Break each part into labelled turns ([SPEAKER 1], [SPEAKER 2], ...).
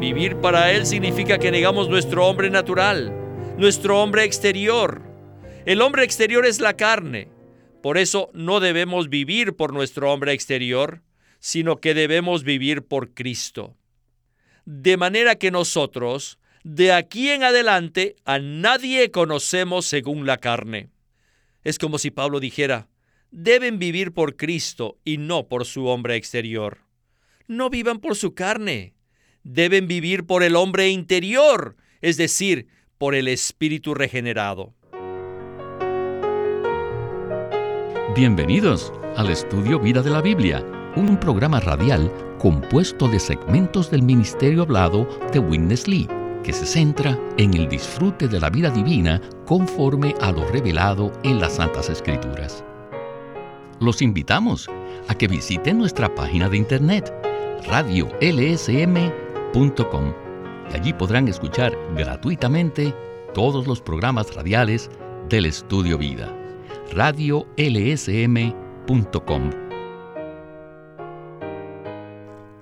[SPEAKER 1] Vivir para Él significa que negamos nuestro hombre natural, nuestro hombre exterior. El hombre exterior es la carne. Por eso no debemos vivir por nuestro hombre exterior, sino que debemos vivir por Cristo. De manera que nosotros, de aquí en adelante, a nadie conocemos según la carne. Es como si Pablo dijera, deben vivir por Cristo y no por su hombre exterior. No vivan por su carne, deben vivir por el hombre interior, es decir, por el espíritu regenerado.
[SPEAKER 2] Bienvenidos al estudio Vida de la Biblia, un programa radial compuesto de segmentos del ministerio hablado de Witness Lee, que se centra en el disfrute de la vida divina conforme a lo revelado en las Santas Escrituras. Los invitamos a que visiten nuestra página de internet y allí podrán escuchar gratuitamente todos los programas radiales del Estudio Vida. radiolsm.com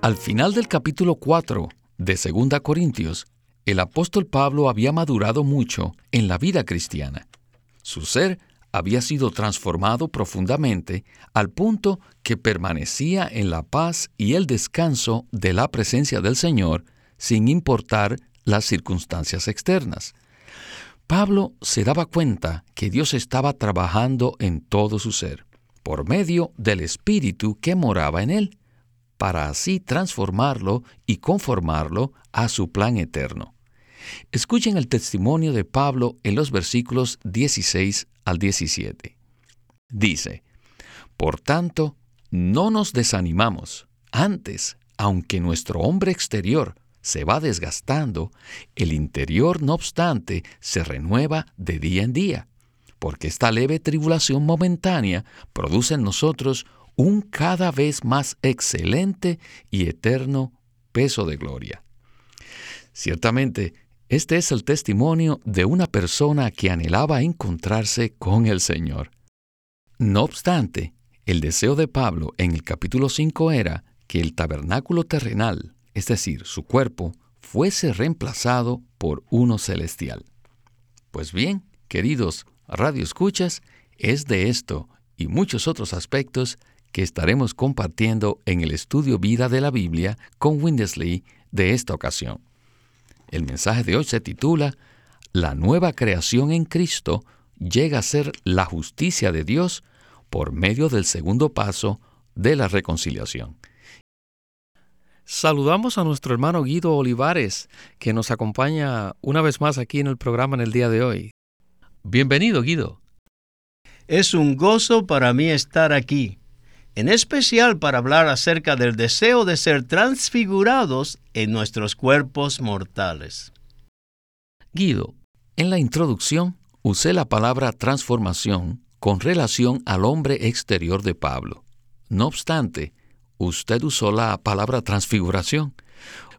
[SPEAKER 2] Al final del capítulo 4 de 2 Corintios, el apóstol Pablo había madurado mucho en la vida cristiana. Su ser había sido transformado profundamente al punto que permanecía en la paz y el descanso de la presencia del Señor sin importar las circunstancias externas. Pablo se daba cuenta que Dios estaba trabajando en todo su ser, por medio del Espíritu que moraba en él, para así transformarlo y conformarlo a su plan eterno. Escuchen el testimonio de Pablo en los versículos 16 al 17. Dice, Por tanto, no nos desanimamos. Antes, aunque nuestro hombre exterior se va desgastando, el interior, no obstante, se renueva de día en día, porque esta leve tribulación momentánea produce en nosotros un cada vez más excelente y eterno peso de gloria. Ciertamente, este es el testimonio de una persona que anhelaba encontrarse con el Señor. No obstante, el deseo de Pablo en el capítulo 5 era que el tabernáculo terrenal, es decir, su cuerpo, fuese reemplazado por uno celestial. Pues bien, queridos radioescuchas, es de esto y muchos otros aspectos que estaremos compartiendo en el estudio Vida de la Biblia con Windesley de esta ocasión. El mensaje de hoy se titula La nueva creación en Cristo llega a ser la justicia de Dios por medio del segundo paso de la reconciliación.
[SPEAKER 3] Saludamos a nuestro hermano Guido Olivares, que nos acompaña una vez más aquí en el programa en el día de hoy. Bienvenido, Guido.
[SPEAKER 4] Es un gozo para mí estar aquí en especial para hablar acerca del deseo de ser transfigurados en nuestros cuerpos mortales.
[SPEAKER 2] Guido, en la introducción usé la palabra transformación con relación al hombre exterior de Pablo. No obstante, usted usó la palabra transfiguración.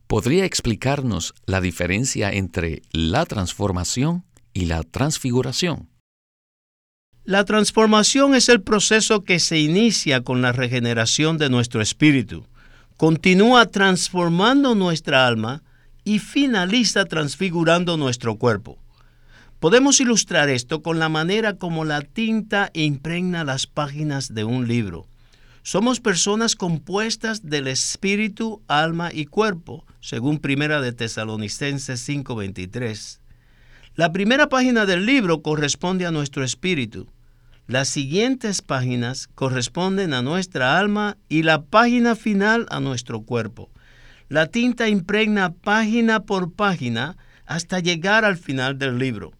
[SPEAKER 2] ¿Podría explicarnos la diferencia entre la transformación y la transfiguración?
[SPEAKER 4] La transformación es el proceso que se inicia con la regeneración de nuestro espíritu, continúa transformando nuestra alma y finaliza transfigurando nuestro cuerpo. Podemos ilustrar esto con la manera como la tinta impregna las páginas de un libro. Somos personas compuestas del espíritu, alma y cuerpo, según Primera de Tesalonicenses 5:23. La primera página del libro corresponde a nuestro espíritu. Las siguientes páginas corresponden a nuestra alma y la página final a nuestro cuerpo. La tinta impregna página por página hasta llegar al final del libro.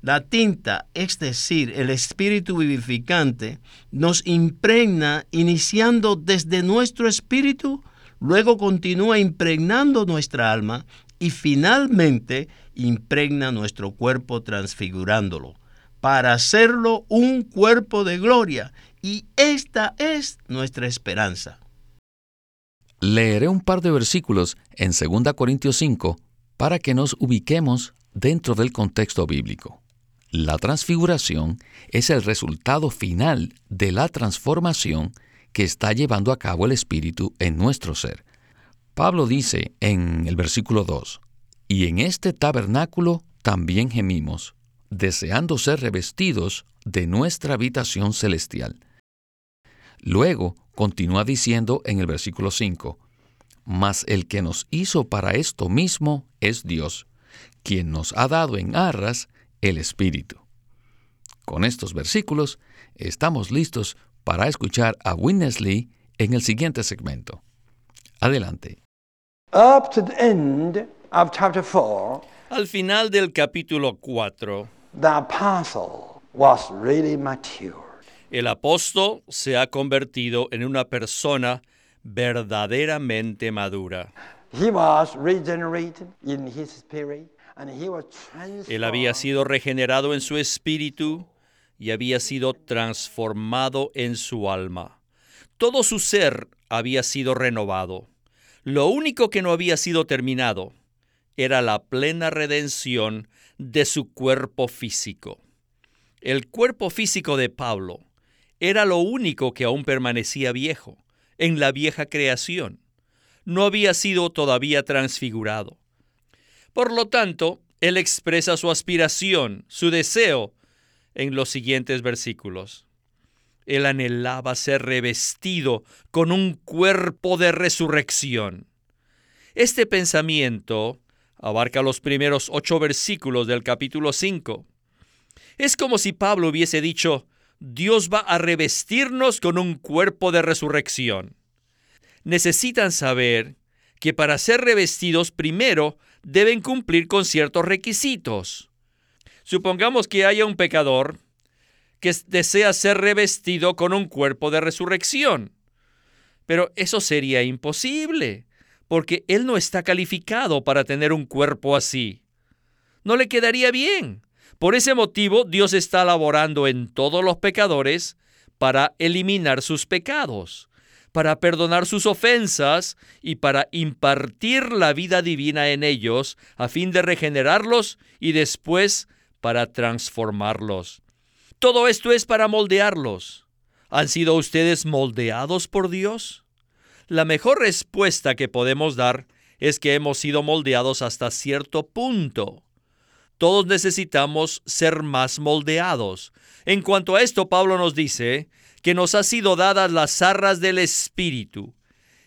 [SPEAKER 4] La tinta, es decir, el espíritu vivificante, nos impregna iniciando desde nuestro espíritu, luego continúa impregnando nuestra alma y finalmente impregna nuestro cuerpo transfigurándolo para hacerlo un cuerpo de gloria. Y esta es nuestra esperanza.
[SPEAKER 2] Leeré un par de versículos en 2 Corintios 5 para que nos ubiquemos dentro del contexto bíblico. La transfiguración es el resultado final de la transformación que está llevando a cabo el Espíritu en nuestro ser. Pablo dice en el versículo 2, y en este tabernáculo también gemimos, deseando ser revestidos de nuestra habitación celestial. Luego continúa diciendo en el versículo 5, mas el que nos hizo para esto mismo es Dios, quien nos ha dado en arras el Espíritu. Con estos versículos estamos listos para escuchar a Witness Lee en el siguiente segmento. Adelante.
[SPEAKER 1] Al final del capítulo 4, el apóstol se ha convertido en una persona verdaderamente madura. Él había sido regenerado en su espíritu y había sido transformado en su alma. Todo su ser había sido renovado. Lo único que no había sido terminado era la plena redención de su cuerpo físico. El cuerpo físico de Pablo era lo único que aún permanecía viejo, en la vieja creación. No había sido todavía transfigurado. Por lo tanto, él expresa su aspiración, su deseo, en los siguientes versículos. Él anhelaba ser revestido con un cuerpo de resurrección. Este pensamiento abarca los primeros ocho versículos del capítulo 5. Es como si Pablo hubiese dicho, Dios va a revestirnos con un cuerpo de resurrección. Necesitan saber que para ser revestidos primero deben cumplir con ciertos requisitos. Supongamos que haya un pecador que desea ser revestido con un cuerpo de resurrección. Pero eso sería imposible, porque él no está calificado para tener un cuerpo así. No le quedaría bien. Por ese motivo, Dios está laborando en todos los pecadores para eliminar sus pecados, para perdonar sus ofensas y para impartir la vida divina en ellos a fin de regenerarlos y después para transformarlos. Todo esto es para moldearlos. ¿Han sido ustedes moldeados por Dios? La mejor respuesta que podemos dar es que hemos sido moldeados hasta cierto punto. Todos necesitamos ser más moldeados. En cuanto a esto, Pablo nos dice que nos ha sido dadas las arras del Espíritu.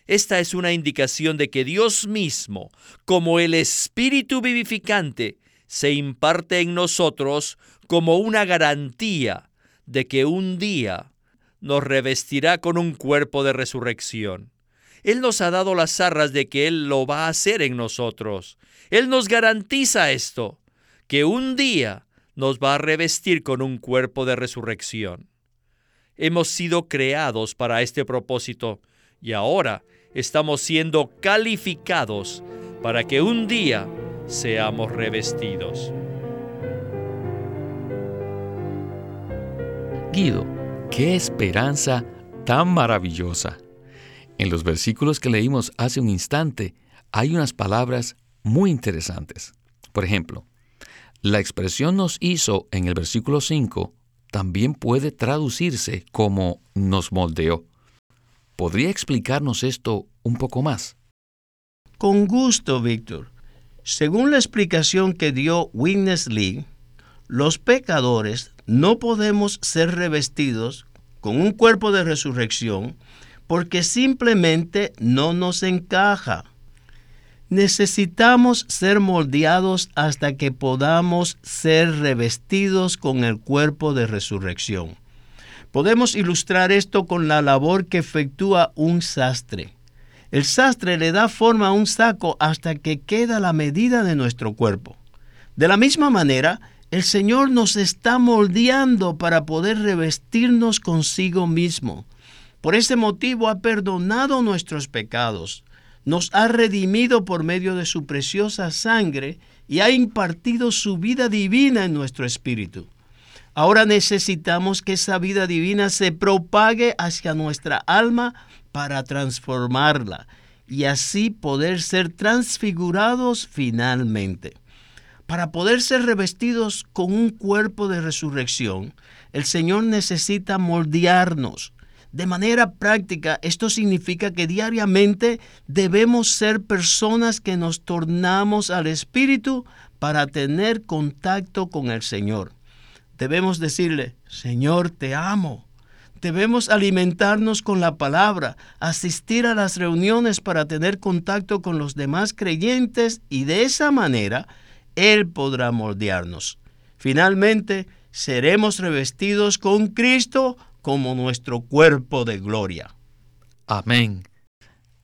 [SPEAKER 1] Esta es una indicación de que Dios mismo, como el Espíritu vivificante, se imparte en nosotros como una garantía de que un día nos revestirá con un cuerpo de resurrección. Él nos ha dado las arras de que Él lo va a hacer en nosotros. Él nos garantiza esto, que un día nos va a revestir con un cuerpo de resurrección. Hemos sido creados para este propósito y ahora estamos siendo calificados para que un día seamos revestidos.
[SPEAKER 2] Guido, qué esperanza tan maravillosa. En los versículos que leímos hace un instante hay unas palabras muy interesantes. Por ejemplo, la expresión nos hizo en el versículo 5 también puede traducirse como nos moldeó. ¿Podría explicarnos esto un poco más?
[SPEAKER 4] Con gusto, Víctor. Según la explicación que dio Witness Lee, los pecadores no podemos ser revestidos con un cuerpo de resurrección porque simplemente no nos encaja. Necesitamos ser moldeados hasta que podamos ser revestidos con el cuerpo de resurrección. Podemos ilustrar esto con la labor que efectúa un sastre. El sastre le da forma a un saco hasta que queda la medida de nuestro cuerpo. De la misma manera, el Señor nos está moldeando para poder revestirnos consigo mismo. Por ese motivo ha perdonado nuestros pecados, nos ha redimido por medio de su preciosa sangre y ha impartido su vida divina en nuestro espíritu. Ahora necesitamos que esa vida divina se propague hacia nuestra alma para transformarla y así poder ser transfigurados finalmente. Para poder ser revestidos con un cuerpo de resurrección, el Señor necesita moldearnos. De manera práctica, esto significa que diariamente debemos ser personas que nos tornamos al Espíritu para tener contacto con el Señor. Debemos decirle, Señor, te amo. Debemos alimentarnos con la palabra, asistir a las reuniones para tener contacto con los demás creyentes y de esa manera Él podrá moldearnos. Finalmente, seremos revestidos con Cristo como nuestro cuerpo de gloria.
[SPEAKER 2] Amén.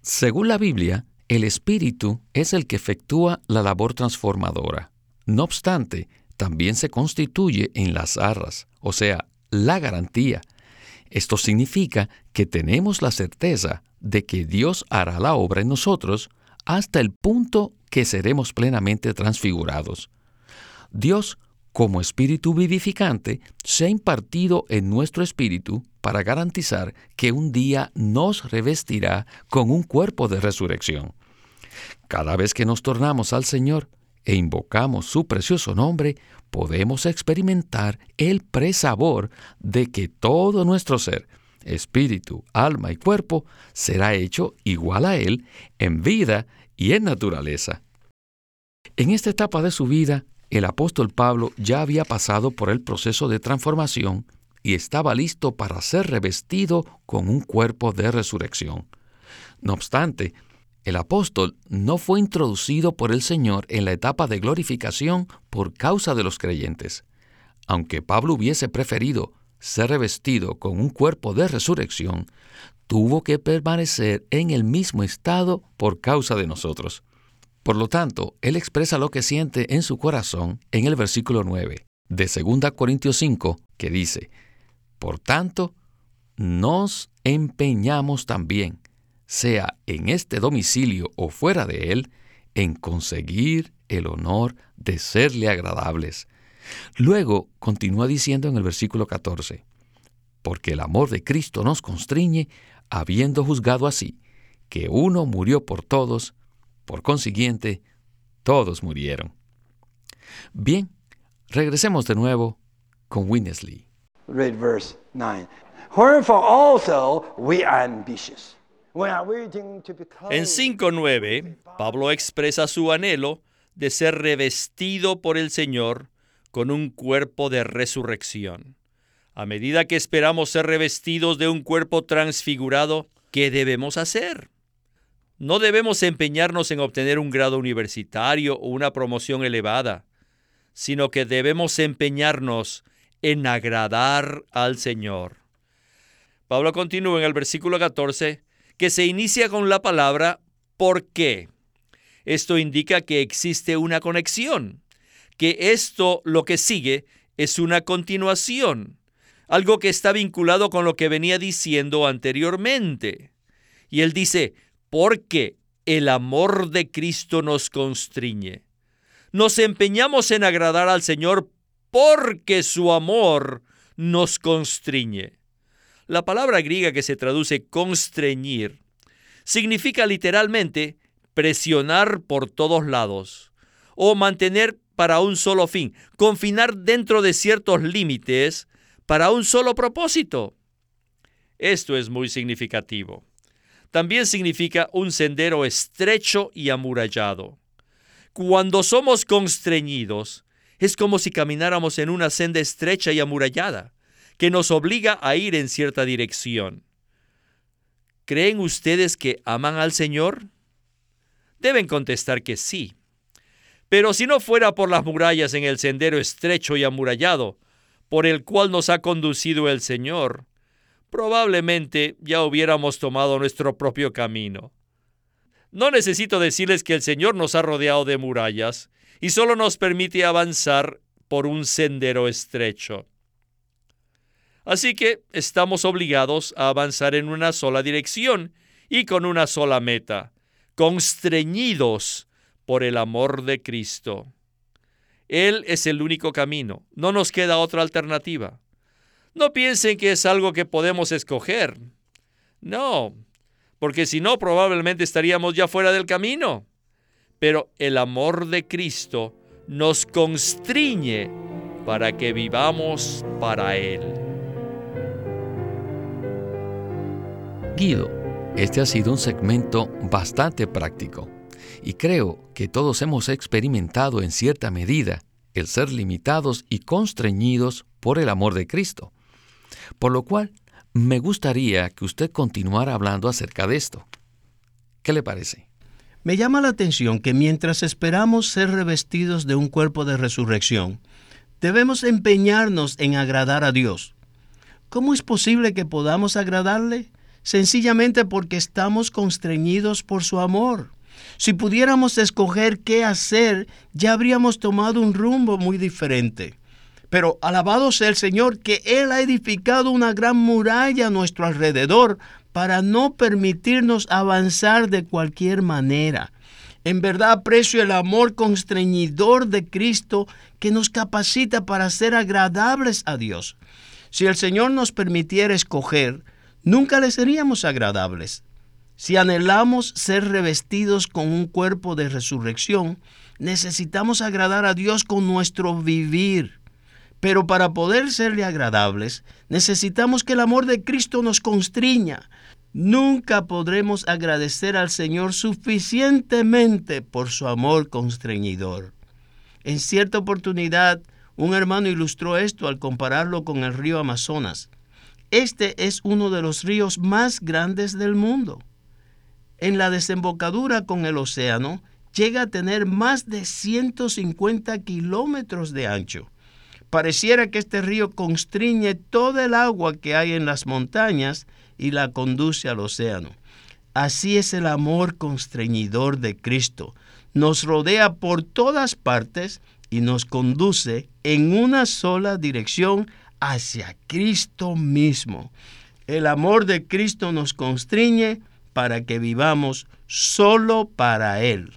[SPEAKER 2] Según la Biblia, el Espíritu es el que efectúa la labor transformadora. No obstante, también se constituye en las arras, o sea, la garantía. Esto significa que tenemos la certeza de que Dios hará la obra en nosotros hasta el punto que seremos plenamente transfigurados. Dios como espíritu vivificante, se ha impartido en nuestro espíritu para garantizar que un día nos revestirá con un cuerpo de resurrección. Cada vez que nos tornamos al Señor e invocamos su precioso nombre, podemos experimentar el presabor de que todo nuestro ser, espíritu, alma y cuerpo, será hecho igual a Él en vida y en naturaleza. En esta etapa de su vida, el apóstol Pablo ya había pasado por el proceso de transformación y estaba listo para ser revestido con un cuerpo de resurrección. No obstante, el apóstol no fue introducido por el Señor en la etapa de glorificación por causa de los creyentes. Aunque Pablo hubiese preferido ser revestido con un cuerpo de resurrección, tuvo que permanecer en el mismo estado por causa de nosotros. Por lo tanto, él expresa lo que siente en su corazón en el versículo 9 de 2 Corintios 5, que dice, Por tanto, nos empeñamos también, sea en este domicilio o fuera de él, en conseguir el honor de serle agradables. Luego continúa diciendo en el versículo 14, porque el amor de Cristo nos constriñe, habiendo juzgado así, que uno murió por todos, por consiguiente, todos murieron. Bien, regresemos de nuevo con Winnesley.
[SPEAKER 5] verse 9. also we are ambitious.
[SPEAKER 1] En 5.9, Pablo expresa su anhelo de ser revestido por el Señor con un cuerpo de resurrección. A medida que esperamos ser revestidos de un cuerpo transfigurado, ¿qué debemos hacer? No debemos empeñarnos en obtener un grado universitario o una promoción elevada, sino que debemos empeñarnos en agradar al Señor. Pablo continúa en el versículo 14, que se inicia con la palabra ¿por qué? Esto indica que existe una conexión, que esto lo que sigue es una continuación, algo que está vinculado con lo que venía diciendo anteriormente. Y él dice, porque el amor de Cristo nos constriñe. Nos empeñamos en agradar al Señor porque su amor nos constriñe. La palabra griega que se traduce constreñir significa literalmente presionar por todos lados o mantener para un solo fin, confinar dentro de ciertos límites para un solo propósito. Esto es muy significativo también significa un sendero estrecho y amurallado. Cuando somos constreñidos, es como si camináramos en una senda estrecha y amurallada, que nos obliga a ir en cierta dirección. ¿Creen ustedes que aman al Señor? Deben contestar que sí. Pero si no fuera por las murallas en el sendero estrecho y amurallado, por el cual nos ha conducido el Señor, probablemente ya hubiéramos tomado nuestro propio camino. No necesito decirles que el Señor nos ha rodeado de murallas y solo nos permite avanzar por un sendero estrecho. Así que estamos obligados a avanzar en una sola dirección y con una sola meta, constreñidos por el amor de Cristo. Él es el único camino, no nos queda otra alternativa. No piensen que es algo que podemos escoger. No, porque si no probablemente estaríamos ya fuera del camino. Pero el amor de Cristo nos constriñe para que vivamos para Él.
[SPEAKER 2] Guido, este ha sido un segmento bastante práctico y creo que todos hemos experimentado en cierta medida el ser limitados y constreñidos por el amor de Cristo. Por lo cual, me gustaría que usted continuara hablando acerca de esto. ¿Qué le parece?
[SPEAKER 4] Me llama la atención que mientras esperamos ser revestidos de un cuerpo de resurrección, debemos empeñarnos en agradar a Dios. ¿Cómo es posible que podamos agradarle? Sencillamente porque estamos constreñidos por su amor. Si pudiéramos escoger qué hacer, ya habríamos tomado un rumbo muy diferente. Pero alabado sea el Señor que Él ha edificado una gran muralla a nuestro alrededor para no permitirnos avanzar de cualquier manera. En verdad aprecio el amor constreñidor de Cristo que nos capacita para ser agradables a Dios. Si el Señor nos permitiera escoger, nunca le seríamos agradables. Si anhelamos ser revestidos con un cuerpo de resurrección, necesitamos agradar a Dios con nuestro vivir. Pero para poder serle agradables, necesitamos que el amor de Cristo nos constriña. Nunca podremos agradecer al Señor suficientemente por su amor constreñidor. En cierta oportunidad, un hermano ilustró esto al compararlo con el río Amazonas. Este es uno de los ríos más grandes del mundo en la desembocadura con el océano llega a tener más de 150 kilómetros de ancho. Pareciera que este río constriñe toda el agua que hay en las montañas y la conduce al océano. Así es el amor constreñidor de Cristo. Nos rodea por todas partes y nos conduce en una sola dirección hacia Cristo mismo. El amor de Cristo nos constriñe para que vivamos solo para Él.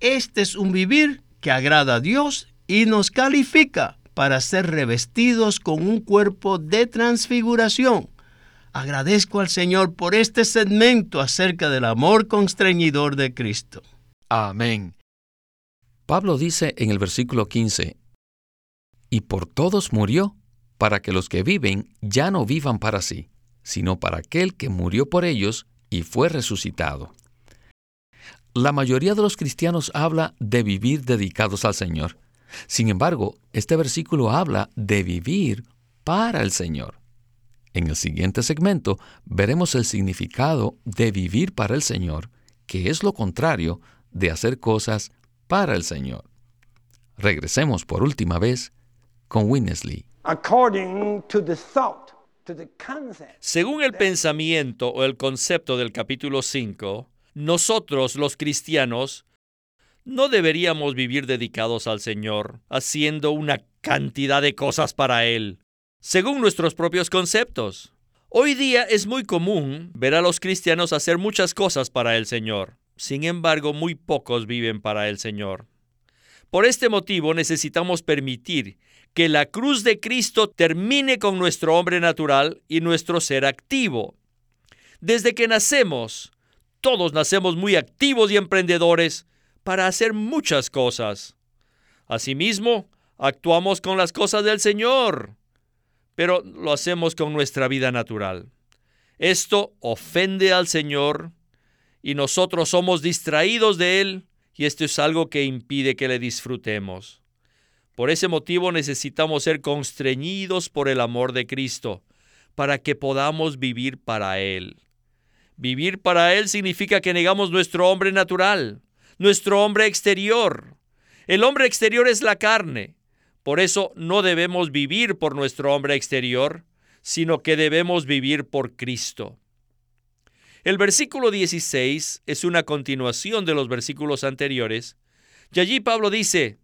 [SPEAKER 4] Este es un vivir que agrada a Dios y nos califica para ser revestidos con un cuerpo de transfiguración. Agradezco al Señor por este segmento acerca del amor constreñidor de Cristo.
[SPEAKER 2] Amén. Pablo dice en el versículo 15, y por todos murió, para que los que viven ya no vivan para sí, sino para aquel que murió por ellos y fue resucitado. La mayoría de los cristianos habla de vivir dedicados al Señor. Sin embargo, este versículo habla de vivir para el Señor. En el siguiente segmento veremos el significado de vivir para el Señor, que es lo contrario de hacer cosas para el Señor. Regresemos por última vez con Winnesley.
[SPEAKER 5] According to the thought
[SPEAKER 1] según el pensamiento o el concepto del capítulo 5, nosotros los cristianos no deberíamos vivir dedicados al Señor, haciendo una cantidad de cosas para Él, según nuestros propios conceptos. Hoy día es muy común ver a los cristianos hacer muchas cosas para el Señor. Sin embargo, muy pocos viven para el Señor. Por este motivo necesitamos permitir que la cruz de Cristo termine con nuestro hombre natural y nuestro ser activo. Desde que nacemos, todos nacemos muy activos y emprendedores para hacer muchas cosas. Asimismo, actuamos con las cosas del Señor, pero lo hacemos con nuestra vida natural. Esto ofende al Señor y nosotros somos distraídos de Él y esto es algo que impide que le disfrutemos. Por ese motivo necesitamos ser constreñidos por el amor de Cristo, para que podamos vivir para Él. Vivir para Él significa que negamos nuestro hombre natural, nuestro hombre exterior. El hombre exterior es la carne. Por eso no debemos vivir por nuestro hombre exterior, sino que debemos vivir por Cristo. El versículo 16 es una continuación de los versículos anteriores, y allí Pablo dice,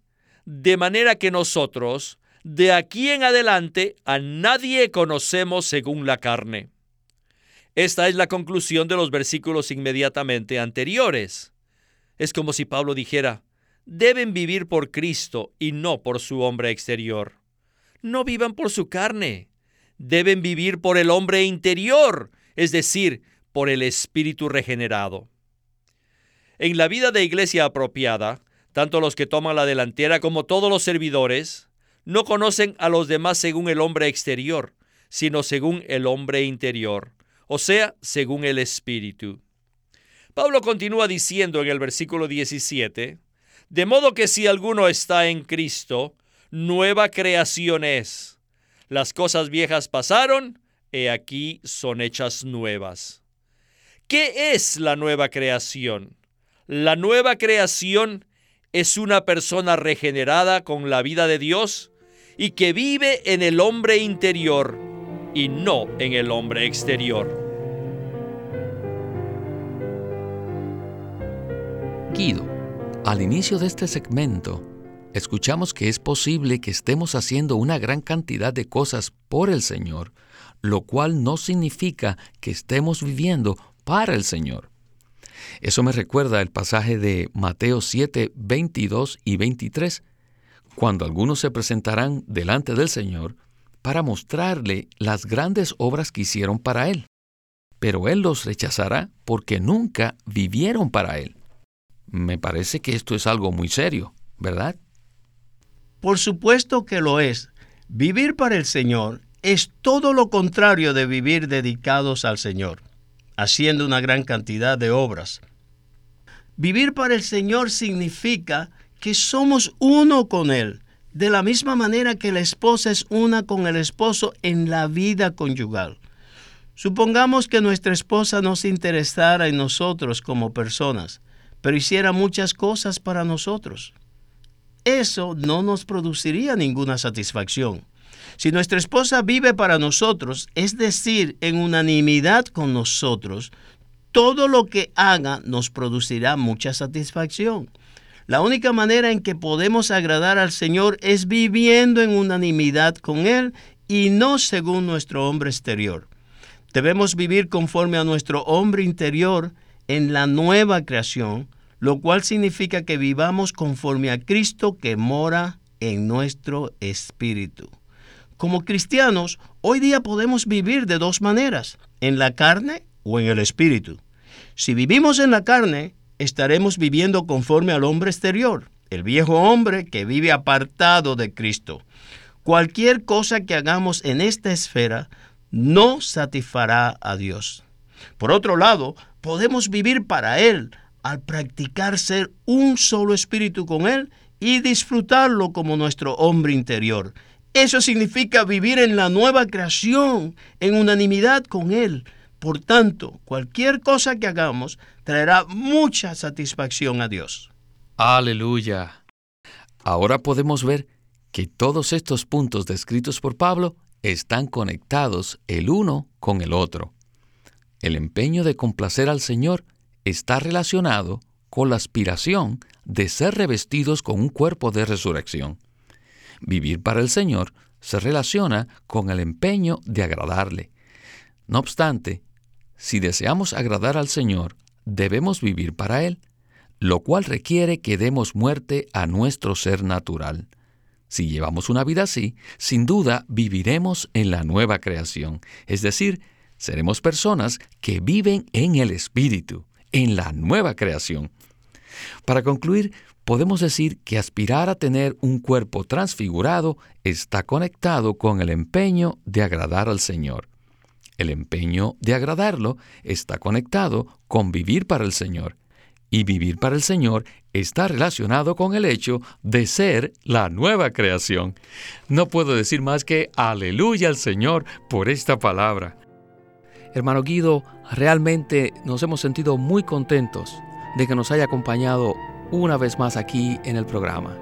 [SPEAKER 1] de manera que nosotros, de aquí en adelante, a nadie conocemos según la carne. Esta es la conclusión de los versículos inmediatamente anteriores. Es como si Pablo dijera, deben vivir por Cristo y no por su hombre exterior. No vivan por su carne, deben vivir por el hombre interior, es decir, por el espíritu regenerado. En la vida de iglesia apropiada, tanto los que toman la delantera como todos los servidores, no conocen a los demás según el hombre exterior, sino según el hombre interior, o sea, según el Espíritu. Pablo continúa diciendo en el versículo 17, de modo que si alguno está en Cristo, nueva creación es. Las cosas viejas pasaron, he aquí son hechas nuevas. ¿Qué es la nueva creación? La nueva creación es una persona regenerada con la vida de Dios y que vive en el hombre interior y no en el hombre exterior.
[SPEAKER 2] Al inicio de este segmento, escuchamos que es posible que estemos haciendo una gran cantidad de cosas por el Señor, lo cual no significa que estemos viviendo para el Señor. Eso me recuerda el pasaje de Mateo 7, 22 y 23, cuando algunos se presentarán delante del Señor para mostrarle las grandes obras que hicieron para Él. Pero Él los rechazará porque nunca vivieron para Él. Me parece que esto es algo muy serio, ¿verdad?
[SPEAKER 4] Por supuesto que lo es. Vivir para el Señor es todo lo contrario de vivir dedicados al Señor, haciendo una gran cantidad de obras. Vivir para el Señor significa que somos uno con Él, de la misma manera que la esposa es una con el esposo en la vida conyugal. Supongamos que nuestra esposa no se interesara en nosotros como personas, pero hiciera muchas cosas para nosotros. Eso no nos produciría ninguna satisfacción. Si nuestra esposa vive para nosotros, es decir, en unanimidad con nosotros, todo lo que haga nos producirá mucha satisfacción. La única manera en que podemos agradar al Señor es viviendo en unanimidad con Él y no según nuestro hombre exterior. Debemos vivir conforme a nuestro hombre interior en la nueva creación, lo cual significa que vivamos conforme a Cristo que mora en nuestro espíritu. Como cristianos, hoy día podemos vivir de dos maneras, en la carne o en el espíritu. Si vivimos en la carne, estaremos viviendo conforme al hombre exterior, el viejo hombre que vive apartado de Cristo. Cualquier cosa que hagamos en esta esfera no satisfará a Dios. Por otro lado, podemos vivir para Él, al practicar ser un solo espíritu con Él y disfrutarlo como nuestro hombre interior. Eso significa vivir en la nueva creación, en unanimidad con Él. Por tanto, cualquier cosa que hagamos traerá mucha satisfacción a Dios.
[SPEAKER 2] Aleluya. Ahora podemos ver que todos estos puntos descritos por Pablo están conectados el uno con el otro. El empeño de complacer al Señor está relacionado con la aspiración de ser revestidos con un cuerpo de resurrección. Vivir para el Señor se relaciona con el empeño de agradarle. No obstante, si deseamos agradar al Señor, debemos vivir para Él, lo cual requiere que demos muerte a nuestro ser natural. Si llevamos una vida así, sin duda viviremos en la nueva creación, es decir, seremos personas que viven en el Espíritu en la nueva creación. Para concluir, podemos decir que aspirar a tener un cuerpo transfigurado está conectado con el empeño de agradar al Señor. El empeño de agradarlo está conectado con vivir para el Señor. Y vivir para el Señor está relacionado con el hecho de ser la nueva creación. No puedo decir más que aleluya al Señor por esta palabra.
[SPEAKER 3] Hermano Guido, realmente nos hemos sentido muy contentos de que nos haya acompañado una vez más aquí en el programa.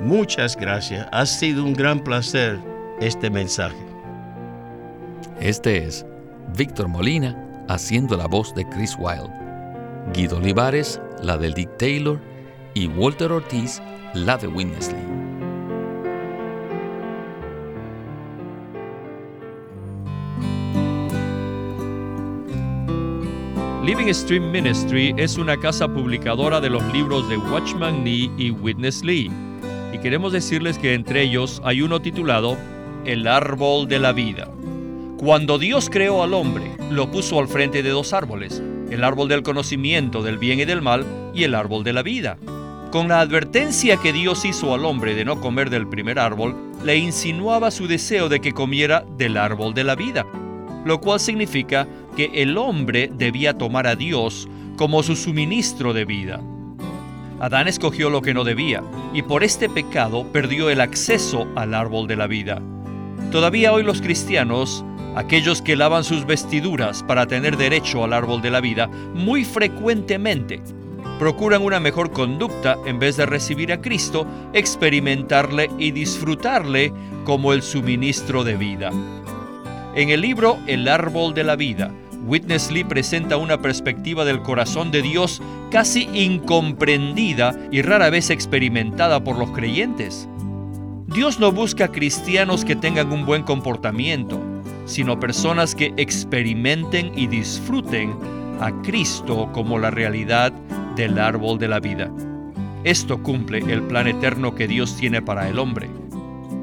[SPEAKER 4] Muchas gracias. Ha sido un gran placer este mensaje.
[SPEAKER 2] Este es Víctor Molina haciendo la voz de Chris Wilde, Guido Olivares la de Dick Taylor y Walter Ortiz la de Winnesley.
[SPEAKER 1] Living Stream Ministry es una casa publicadora de los libros de Watchman Nee y Witness Lee. Y queremos decirles que entre ellos hay uno titulado El árbol de la vida. Cuando Dios creó al hombre, lo puso al frente de dos árboles, el árbol del conocimiento del bien y del mal y el árbol de la vida. Con la advertencia que Dios hizo al hombre de no comer del primer árbol, le insinuaba su deseo de que comiera del árbol de la vida. Lo cual significa que el hombre debía tomar a Dios como su suministro de vida. Adán escogió lo que no debía y por este pecado perdió el acceso al árbol de la vida. Todavía hoy los cristianos, aquellos que lavan sus vestiduras para tener derecho al árbol de la vida, muy frecuentemente procuran una mejor conducta en vez de recibir a Cristo, experimentarle y disfrutarle como el suministro de vida. En el libro El árbol de la vida, Witness Lee presenta una perspectiva del corazón de Dios casi incomprendida y rara vez experimentada por los creyentes. Dios no busca cristianos que tengan un buen comportamiento, sino personas que experimenten y disfruten a Cristo como la realidad del árbol de la vida. Esto cumple el plan eterno que Dios tiene para el hombre.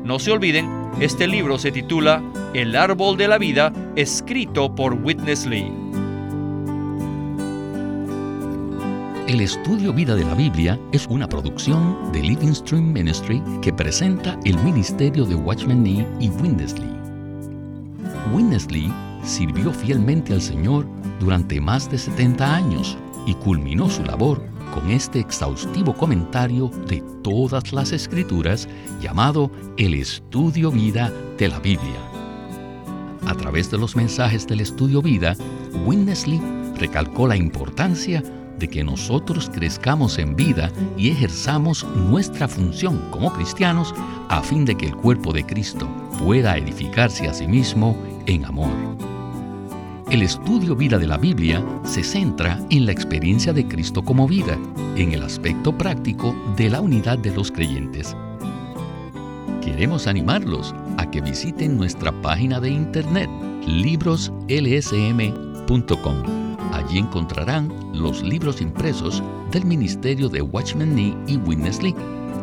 [SPEAKER 1] No se olviden, este libro se titula El árbol de la vida, escrito por Witness Lee.
[SPEAKER 2] El estudio Vida de la Biblia es una producción de Living Stream Ministry que presenta el ministerio de Watchman Nee y. Witness Lee sirvió fielmente al Señor durante más de 70 años y culminó su labor con este exhaustivo comentario de todas las escrituras llamado El Estudio Vida de la Biblia. A través de los mensajes del Estudio Vida, Winnesley recalcó la importancia de que nosotros crezcamos en vida y ejerzamos nuestra función como cristianos a fin de que el cuerpo de Cristo pueda edificarse a sí mismo en amor. El estudio vida de la Biblia se centra en la experiencia de Cristo como vida, en el aspecto práctico de la unidad de los creyentes. Queremos animarlos a que visiten nuestra página de internet libroslsm.com. Allí encontrarán los libros impresos del Ministerio de Watchman Nee y Witness Lee,